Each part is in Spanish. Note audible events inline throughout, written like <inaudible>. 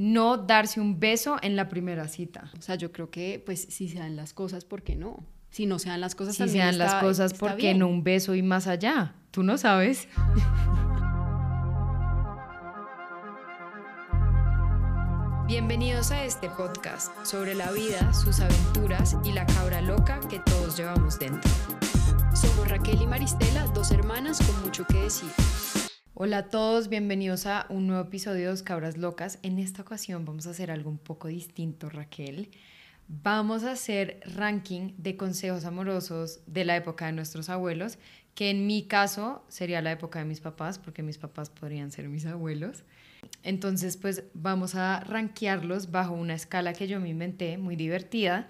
no darse un beso en la primera cita. O sea, yo creo que pues si se dan las cosas, ¿por qué no? Si no se dan las cosas, Si se también dan las cosas, ¿por qué no un beso y más allá? Tú no sabes. Bienvenidos a este podcast sobre la vida, sus aventuras y la cabra loca que todos llevamos dentro. Somos Raquel y Maristela, dos hermanas con mucho que decir. Hola a todos, bienvenidos a un nuevo episodio de Dos Cabras Locas. En esta ocasión vamos a hacer algo un poco distinto, Raquel. Vamos a hacer ranking de consejos amorosos de la época de nuestros abuelos, que en mi caso sería la época de mis papás, porque mis papás podrían ser mis abuelos. Entonces, pues vamos a rankearlos bajo una escala que yo me inventé, muy divertida.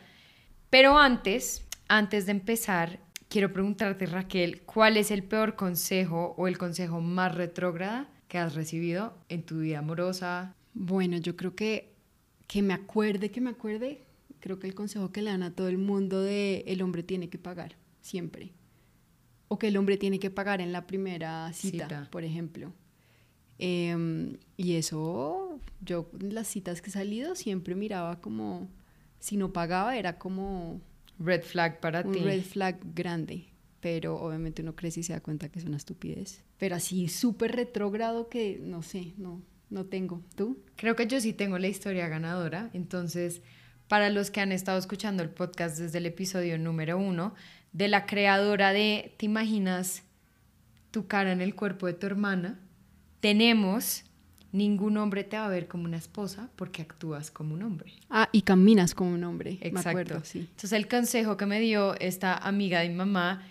Pero antes, antes de empezar, quiero preguntarte, Raquel, ¿cuál es el peor consejo o el consejo más retrógrada que has recibido en tu vida amorosa? Bueno, yo creo que que me acuerde, que me acuerde, creo que el consejo que le dan a todo el mundo de el hombre tiene que pagar, siempre. O que el hombre tiene que pagar en la primera cita, Cita. por ejemplo. Em, y eso, yo en las citas que he salido siempre miraba como, si no pagaba era como Red flag para un ti. red flag grande. Pero obviamente uno crece y se da cuenta que es una estupidez. Pero así súper retrógrado que no sé, no, no tengo. ¿Tú? Creo que yo sí tengo la historia ganadora. Entonces, para los que han estado escuchando el podcast desde el episodio número uno, de la creadora de ¿Te imaginas tu cara en el cuerpo de tu hermana? Tenemos ningún hombre te va a ver como una esposa porque actúas como un hombre. Ah, y caminas como un hombre. Exacto. Me acuerdo, sí. Entonces el consejo que me dio esta amiga de mi mamá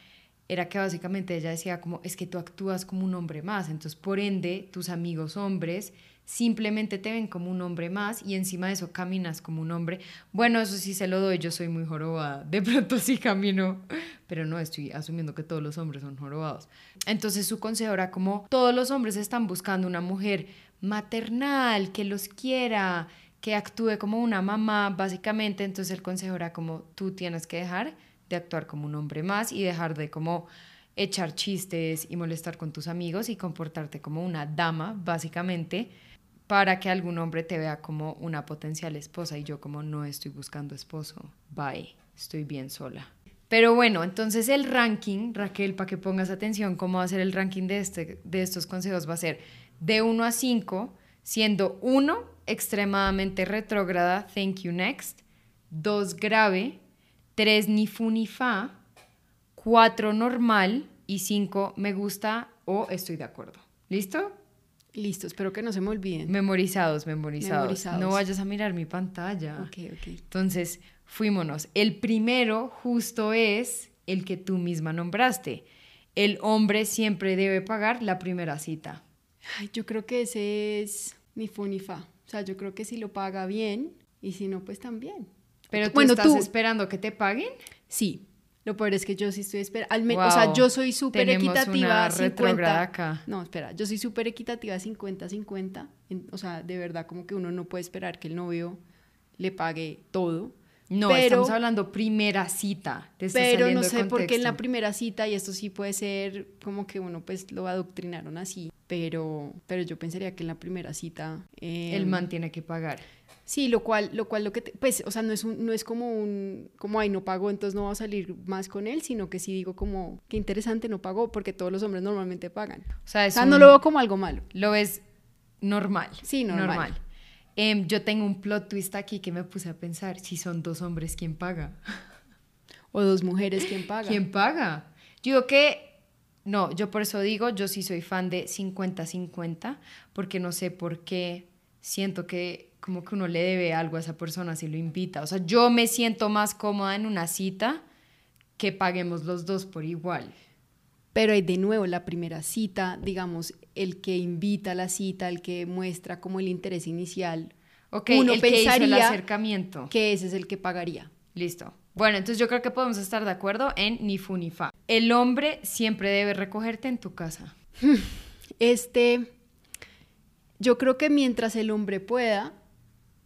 era que básicamente ella decía como es que tú actúas como un hombre más, entonces por ende tus amigos hombres simplemente te ven como un hombre más y encima de eso caminas como un hombre. Bueno, eso sí se lo doy, yo soy muy jorobada, <laughs> de pronto sí camino, pero no estoy asumiendo que todos los hombres son jorobados. Entonces su consejo era como todos los hombres están buscando una mujer maternal, que los quiera, que actúe como una mamá, básicamente. Entonces el consejo era como tú tienes que dejar de actuar como un hombre más y dejar de como echar chistes y molestar con tus amigos y comportarte como una dama, básicamente, para que algún hombre te vea como una potencial esposa y yo como no estoy buscando esposo. Bye, estoy bien sola. Pero bueno, entonces el ranking, Raquel, para que pongas atención cómo va a ser el ranking de, este, de estos consejos, va a ser de 1 a 5, siendo 1 extremadamente retrógrada, thank you next, 2 grave, 3 ni fu ni fa, 4 normal y 5 me gusta o estoy de acuerdo. ¿Listo? Listo, espero que no se me olviden. Memorizados, memorizados. Memorizados. No vayas a mirar mi pantalla. Ok, ok. Entonces, fuímonos. El primero justo es el que tú misma nombraste. El hombre siempre debe pagar la primera cita. Ay, yo creo que ese es ni fu ni fa. O sea, yo creo que si lo paga bien y si no, pues también. Pero tú Bueno, estás tú- esperando que te paguen. Sí. Lo peor es que yo sí estoy esperando. O sea, yo soy súper equitativa. una 50. retrógrada acá. No, espera, yo soy súper equitativa 50-50. En- O sea, de verdad, como que uno no puede esperar que el novio le pague todo. No, Pero- estamos hablando primera cita. Te Pero no sé por qué en la primera cita, y esto sí puede ser como que uno pues lo adoctrinaron así, pero, pero yo pensaría que en la primera cita... eh, El man tiene que pagar. Sí, lo cual, lo cual lo que, te- pues, o sea, no es, un, no es como un, como, ay, no pagó, entonces no va a salir más con él, sino que sí digo como, qué interesante, no pagó, porque todos los hombres normalmente pagan. O sea, O es sea, un- no lo veo como algo malo. lo ves normal. Sí, normal. Em, yo tengo un plot twist aquí que me puse a pensar. Si son dos hombres, ¿quién paga? O dos mujeres, ¿quién paga? ¿Quién paga? Yo digo que, no, yo por eso digo, yo sí soy fan de 50-50, porque no sé por qué siento que como que uno le debe algo a esa persona si lo invita. O sea, yo me siento más cómoda en una cita que paguemos los dos por igual. Pero hay de nuevo la primera cita, digamos, el que invita a la cita, el que muestra como el interés inicial, Ok, Uno el que hizo el pensaría acercamiento. que ese es el que pagaría. Listo. Bueno, entonces yo creo que podemos estar de acuerdo en ni fu ni fa. El hombre siempre debe recogerte en tu casa. <laughs> Este, yo creo que mientras el hombre pueda,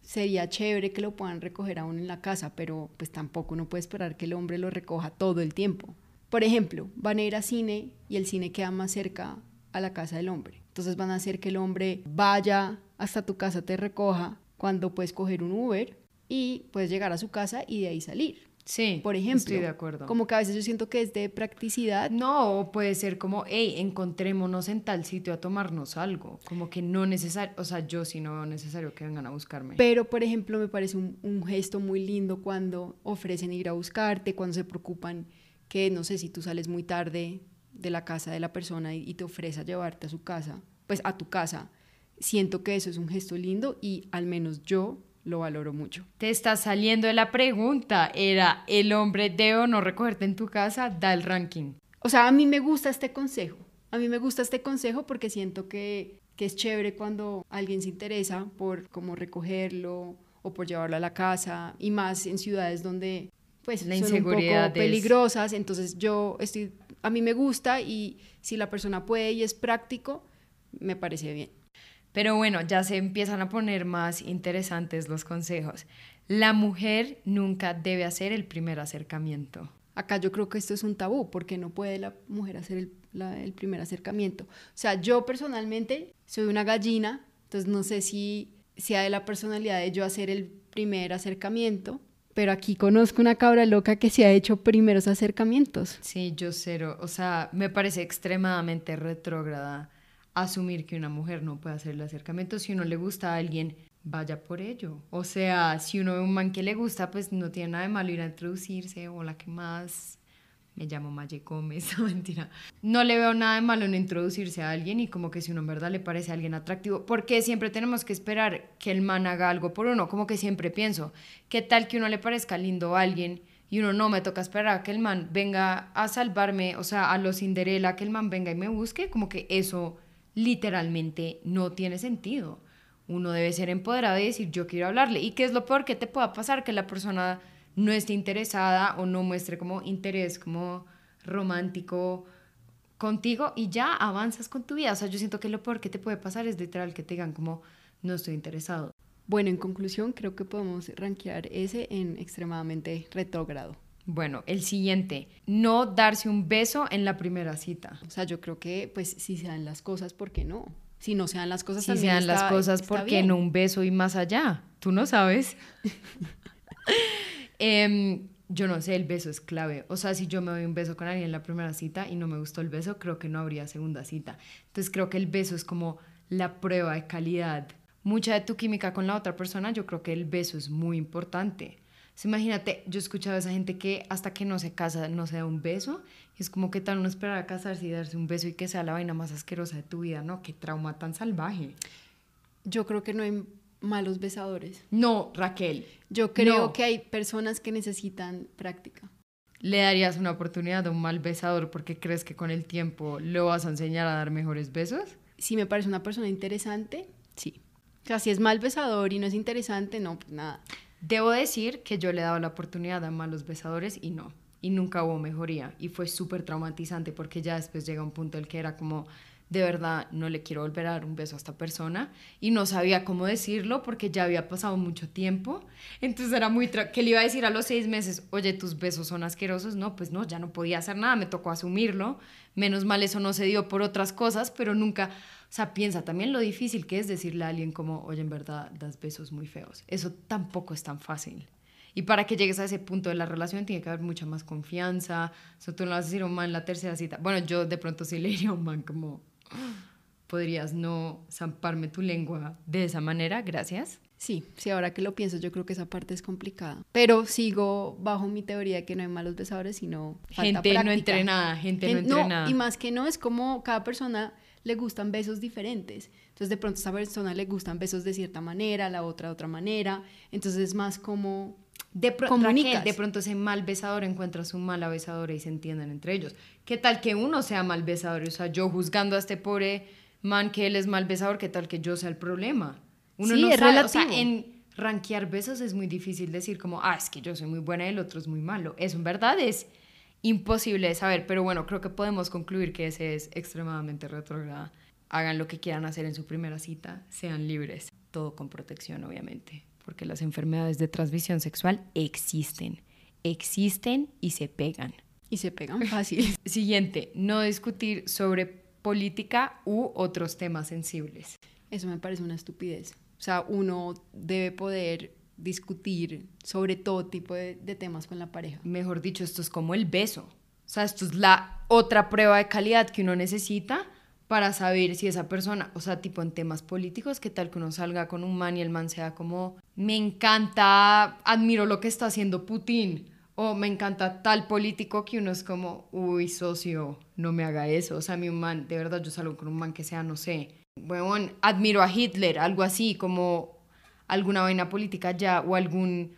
sería chévere que lo puedan recoger aún en la casa, pero pues tampoco uno puede esperar que el hombre lo recoja todo el tiempo. Por ejemplo, van a ir a cine y el cine queda más cerca a la casa del hombre. Entonces van a hacer que el hombre vaya hasta tu casa, te recoja cuando puedes coger un Uber y puedes llegar a su casa y de ahí salir. Sí, Por ejemplo, estoy de acuerdo. como que a veces yo siento que es de practicidad. No, puede ser como, hey, encontrémonos en tal sitio a tomarnos algo. Como que no necesario, o sea, yo sí no veo necesario que vengan a buscarme. Pero, por ejemplo, me parece un, un gesto muy lindo cuando ofrecen ir a buscarte, cuando se preocupan que, no sé, si tú sales muy tarde de la casa de la persona y, y te ofrece a llevarte a su casa, pues a tu casa. Siento que eso es un gesto lindo y al menos yo lo valoro mucho. Te está saliendo de la pregunta. Era, ¿el hombre debe o no recogerte en tu casa? Da el ranking. O sea, a mí me gusta este consejo. A mí me gusta este consejo porque siento que, que es chévere cuando alguien se interesa por cómo recogerlo o por llevarlo a la casa y más en ciudades donde pues La son un inseguridad poco es- peligrosas. Entonces yo estoy, a mí me gusta y si la persona puede y es práctico, me parece bien. Pero bueno, ya se empiezan a poner más interesantes los consejos. La mujer nunca debe hacer el primer acercamiento. Acá yo creo que esto es un tabú, porque no puede la mujer hacer el, la- el primer acercamiento. O sea, yo personalmente soy una gallina, entonces no sé si sea de la personalidad de yo hacer el primer acercamiento, pero aquí conozco una cabra loca que se ha hecho primeros acercamientos. Sí, yo cero. O sea, me parece extremadamente retrógrada asumir que una mujer no puede hacer el acercamiento. Si uno le gusta a alguien, vaya por ello. O sea, si uno ve un man que le gusta, pues no tiene nada de malo ir a introducirse. Hola, ¿qué más? Me llamo Maye Gómez, <laughs> mentira. No le veo nada de malo en introducirse a alguien y como que si uno en verdad le parece a alguien atractivo, porque siempre tenemos que esperar que el man haga algo por uno, como que siempre pienso, ¿qué tal que uno le parezca lindo a alguien y uno no me toca esperar a que el man venga a salvarme, o sea, a lo Cinderela, que el man venga y me busque? Como que eso literalmente no tiene sentido. Uno debe ser empoderado y decir, yo quiero hablarle. ¿Y qué es lo peor que te pueda pasar? Que la persona no esté interesada o no muestre como interés como romántico contigo y ya avanzas con tu vida. O sea, yo siento que lo peor que te puede pasar es literal que te digan como, no estoy interesado. Bueno, en conclusión, creo que podemos rankear ese en extremadamente retrógrado. Bueno, el siguiente, no darse un beso en la primera cita. O sea, yo creo que, pues, si se dan las cosas, ¿por qué no? Si no se dan las cosas, Si se dan las cosas, ¿por qué no un beso y más allá? Tú no sabes. <laughs> Em, yo no sé, el beso es clave. O sea, si yo me doy un beso con alguien en la primera cita y no me gustó el beso, creo que no habría segunda cita. Entonces creo que el beso es como la prueba de calidad. Mucha de tu química con la otra persona, yo creo que el beso es muy importante. Sea, imagínate, yo he escuchado a esa gente que hasta que no se casa no se da un beso. Y es como que tal uno esperar a casarse y darse un beso y que sea la vaina más asquerosa de tu vida, ¿no? Qué trauma tan salvaje. Yo creo que no hay malos besadores. No, Raquel, Yo creo No. que hay personas que necesitan práctica. ¿le darías una oportunidad a un mal besador porque crees que con el tiempo lo vas a enseñar a dar mejores besos? Si me parece una persona interesante, sí. O sea, si es mal besador y no es interesante, no, pues nada. Debo decir que yo le he dado la oportunidad a malos besadores y no. Y nunca hubo mejoría. Y fue súper traumatizante porque ya después llega un punto en el que era como, de verdad, no le quiero volver a dar un beso a esta persona. Y no sabía cómo decirlo porque ya había pasado mucho tiempo. Entonces era muy... que le iba a decir a los seis meses, oye, tus besos son asquerosos. No, pues no, ya no podía hacer nada, me tocó asumirlo. Menos mal eso no se dio por otras cosas, pero nunca... O sea, piensa también lo difícil que es decirle a alguien como, oye, en verdad das besos muy feos. Eso tampoco es tan fácil. Y para que llegues a ese punto de la relación tiene que haber mucha más confianza. O sea, tú no vas a decir a un man la tercera cita. Bueno, yo de pronto sí le diría a un man como, podrías no zamparme tu lengua de esa manera, gracias. Sí, sí, ahora que lo pienso, yo creo que esa parte es complicada. Pero sigo bajo mi teoría de que no hay malos besadores, sino falta Gente no práctica. entrenada, gente no Gen- entrenada. y más que no, es como cada persona le gustan besos diferentes. Entonces, de pronto a esa persona le gustan besos de cierta manera, a la otra de otra manera. Entonces, es más como De, pro- comunicas. Raquel, de pronto ese mal besador encuentra su mala besadora y se entienden entre ellos. ¿Qué tal que uno sea mal besador? O sea, yo juzgando a este pobre man que él es mal besador, ¿qué tal que yo sea el problema? Uno Sí, no es sabe, o sea, relativo. en rankear besos es muy difícil decir como, ah, es que yo soy muy buena y el otro es muy malo. Eso en verdad es imposible de saber, pero bueno, creo que podemos concluir que ese es extremadamente retrógrada. Hagan lo que quieran hacer en su primera cita, sean libres, todo con protección, obviamente, porque las enfermedades de transmisión sexual existen, existen y se pegan. y se pegan <laughs> fácil. Siguiente, no discutir sobre política u otros temas sensibles. Eso me parece una estupidez. O sea, uno debe poder discutir sobre todo tipo de, de temas con la pareja. Mejor dicho, esto es como el beso. O sea, esto es la otra prueba de calidad que uno necesita para saber si esa persona, o sea, tipo en temas políticos, qué tal que uno salga con un man y el man sea como, me encanta, admiro lo que está haciendo Putin, o me encanta tal político que uno es como, uy, socio, no me haga eso. O sea, un man, de verdad yo salgo con un man que sea, no sé, bueno, admiro a Hitler, algo así, como alguna vaina política ya, o algún,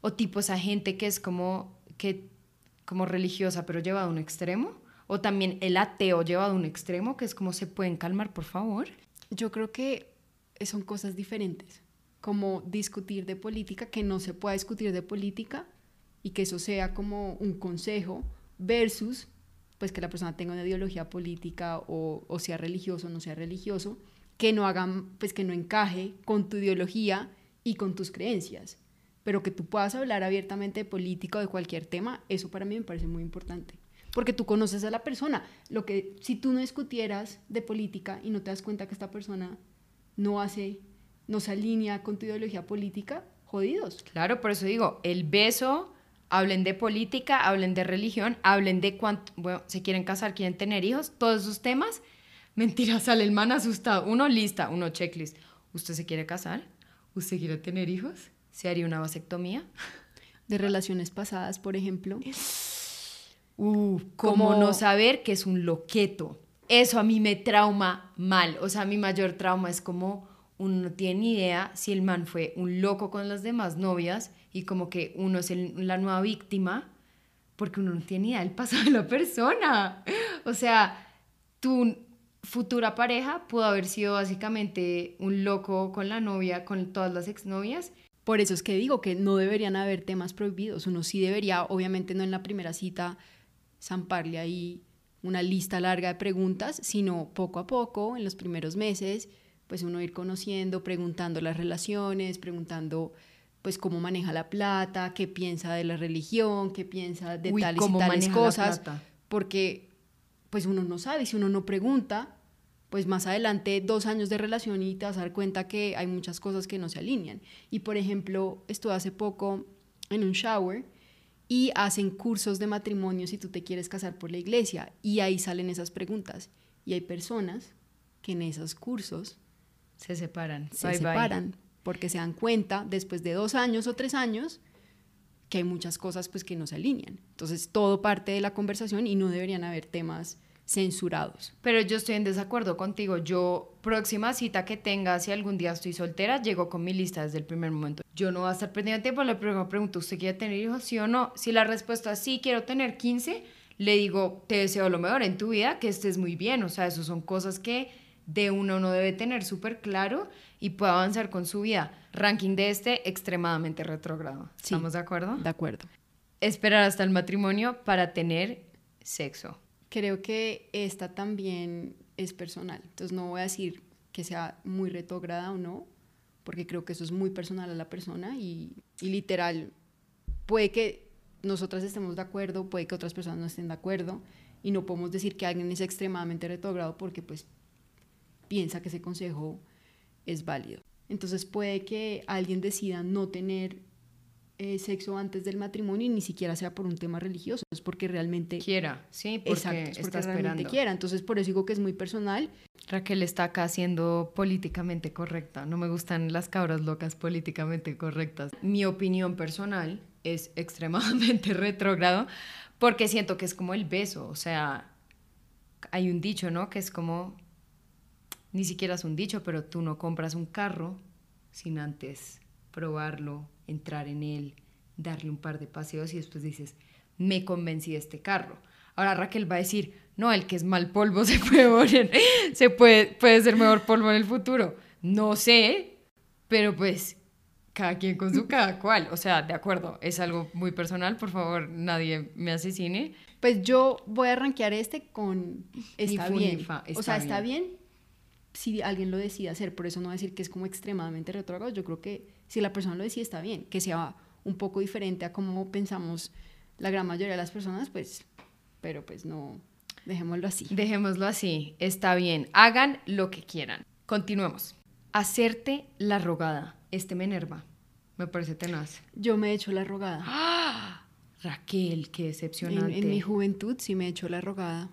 o tipo esa gente que es como, que, como religiosa, pero llevado a un extremo. O también el ateo llevado a un extremo, que es como, ¿se pueden calmar, por favor? Yo creo que son cosas diferentes, como discutir de política, que no se pueda discutir de política y que eso sea como un consejo versus pues que la persona tenga una ideología política o, sea religioso o no sea religioso, que no hagan, pues que no encaje con tu ideología y con tus creencias, pero que tú puedas hablar abiertamente de política o de cualquier tema, eso para mí me parece muy importante, porque tú conoces a la persona, lo que si tú no discutieras de política y no te das cuenta que esta persona no hace, no se alinea con tu ideología política, jodidos. Claro, por eso digo, el beso hablen de política, hablen de religión, hablen de cuánto, bueno, se quieren casar, quieren tener hijos, todos esos temas. Mentira, <laughs> sale el man asustado. Uno lista, uno checklist. ¿Usted se quiere casar? ¿Usted quiere tener hijos? ¿Se haría una vasectomía? De relaciones pasadas, por ejemplo. Uh, ¿cómo no saber que es un loqueto? Eso a mí me trauma mal. O sea, mi mayor trauma es como uno no tiene ni idea si el man fue un loco con las demás novias y como que uno es la nueva víctima porque uno no tiene ni idea del pasado de la persona. O sea, tu futura pareja pudo haber sido básicamente un loco con la novia, con todas las exnovias. Por eso es que digo que no deberían haber temas prohibidos. Uno sí debería, obviamente no en la primera cita, zamparle ahí una lista larga de preguntas, sino poco a poco, en los primeros meses, pues uno ir conociendo, preguntando las relaciones, preguntando pues cómo maneja la plata, qué piensa de la religión, qué piensa de tales y tales cosas, porque pues uno no sabe, si uno no pregunta, pues más adelante dos años de relación y te vas a dar cuenta que hay muchas cosas que no se alinean. Y por ejemplo, estuve hace poco en un shower y hacen cursos de matrimonio si tú te quieres casar por la iglesia y ahí salen esas preguntas. Y hay personas que en esos cursos se separan. Se separan porque se dan cuenta después de dos años o tres años que hay muchas cosas pues que no se alinean. Entonces todo parte de la conversación y no deberían haber temas censurados. Pero yo estoy en desacuerdo contigo. Yo, próxima cita que tenga, si algún día estoy soltera, llego con mi lista desde el primer momento. Yo no voy a estar perdiendo tiempo, le pregunto, ¿usted quiere tener hijos? ¿Sí o no? Si la respuesta es sí, quiero tener 15, le digo, te deseo lo mejor en tu vida, que estés muy bien. O sea, eso son cosas que de uno no debe tener súper claro y puede avanzar con su vida. Ranking de este extremadamente retrógrado. ¿Estamos de acuerdo? De acuerdo. Esperar hasta el matrimonio para tener sexo. Creo que esta también es personal. Entonces no voy a decir que sea muy retrógrada o no, porque creo que eso es muy personal a la persona y, y literal puede que nosotras estemos de acuerdo, puede que otras personas no estén de acuerdo y no podemos decir que alguien es extremadamente retrógrado porque pues piensa que ese consejo es válido. Entonces puede que alguien decida no tener eh, sexo antes del matrimonio y ni siquiera sea por un tema religioso, es porque realmente quiera, sí, porque, exacto, es porque realmente quiera. Entonces por eso digo que es muy personal. Raquel está acá siendo políticamente correcta. No me gustan las cabras locas políticamente correctas. Mi opinión personal es <laughs> extremadamente retrógrado porque siento que es como el beso, o sea, hay un dicho, ¿no? Que es como ni siquiera es un dicho, pero tú no compras un carro sin antes probarlo, entrar en él, darle un par de paseos y después dices, me convencí de este carro. Ahora Raquel va a decir, no, el que es mal polvo <laughs> se puede se puede, puede ser mejor polvo en el futuro. No sé, pero pues cada quien con su cada cual. O sea, de acuerdo, es algo muy personal, por favor, nadie me asesine. Pues yo voy a rankear este con está bien. o sea, está bien si alguien lo decide hacer, por eso no decir que es como extremadamente retrógrado, yo creo que si la persona lo decide está bien, que sea un poco diferente a cómo pensamos la gran mayoría de las personas, pues, pero pues no, dejémoslo así. Dejémoslo así, está bien, hagan lo que quieran. Continuemos. Hacerte la rogada. Este me enerva. Me parece tenaz. Yo me he hecho la rogada. ¡Ah! <gasps> Raquel, qué decepcionante. En, en mi juventud sí me he hecho la rogada.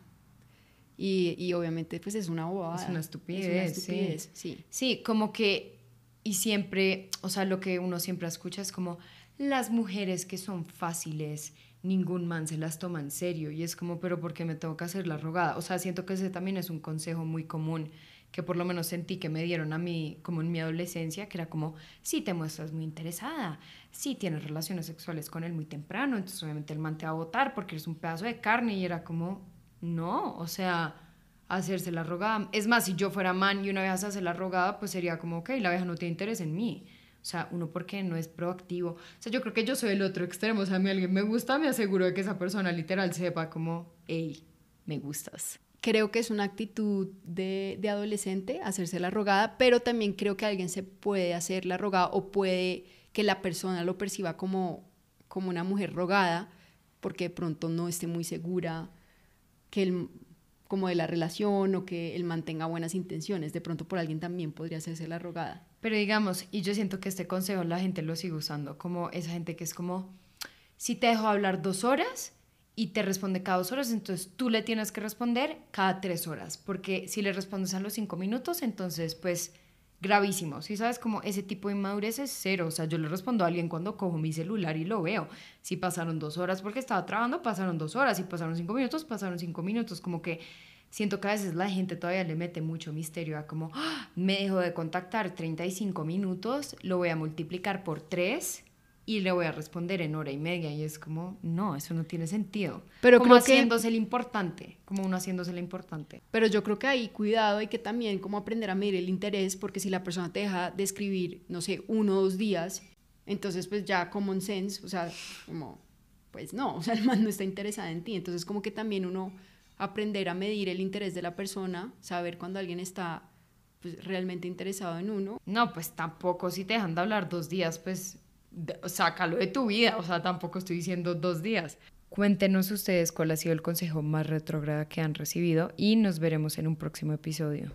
Y, y obviamente pues es una bobada. Es una estupidez. Es una estupidez, sí. Sí, como que, y siempre, o sea, lo que uno siempre escucha es como las mujeres que son fáciles, ningún man se las toma en serio. Y es como, pero ¿por qué me tengo que hacer la rogada? O sea, siento que ese también es un consejo muy común que por lo menos sentí que me dieron a mí como en mi adolescencia, que era como, sí te muestras muy interesada, sí tienes relaciones sexuales con él muy temprano, entonces obviamente el man te va a votar porque eres un pedazo de carne y era como, no, o sea, hacerse la rogada. Es más, si yo fuera man y una vez hace la rogada, pues sería como, ok, la vieja no tiene interés en mí. O sea, uno porque no es proactivo. O sea, yo creo que yo soy el otro extremo. O sea, a mí alguien me gusta, me aseguro de que esa persona literal sepa como, hey, me gustas. Creo que es una actitud de, de adolescente hacerse la rogada, pero también creo que alguien se puede hacer la rogada o puede que la persona lo perciba como, como una mujer rogada porque de pronto no esté muy segura que el, como de la relación o que él mantenga buenas intenciones. De pronto por alguien también podría hacerse la rogada. Pero digamos, y yo siento que este consejo la gente lo sigue usando, como esa gente que es como, si te dejo hablar dos horas y te responde cada dos horas, entonces tú le tienes que responder cada tres horas, porque si le respondes a los cinco minutos, entonces pues gravísimo. Si sabes como ese tipo de inmadurez es cero. O sea, yo le respondo a alguien cuando cojo mi celular y lo veo. Si pasaron dos horas porque estaba trabajando, pasaron dos horas. Si pasaron cinco minutos, pasaron cinco minutos. Como que siento que a veces la gente todavía le mete mucho misterio a como, ¡Ah! me dejo de contactar 35 minutos, lo voy a multiplicar por tres y le voy a responder en hora y media y es como, no, eso no tiene sentido. Pero como creo que- haciéndose el importante, como uno haciéndose el importante. Pero yo creo que hay cuidado, hay que también como aprender a medir el interés, porque si la persona te deja de escribir, no sé, uno o dos días, entonces pues ya common sense, o sea, como, pues no, <laughs> o sea, el man no está interesado en ti, entonces como que también uno aprender a medir el interés de la persona, saber cuando alguien está pues, realmente interesado en uno. No, pues tampoco si te dejan de hablar dos días, pues sácalo de tu vida, o sea, tampoco estoy diciendo dos días. Cuéntenos ustedes cuál ha sido el consejo más retrógrada que han recibido y nos veremos en un próximo episodio.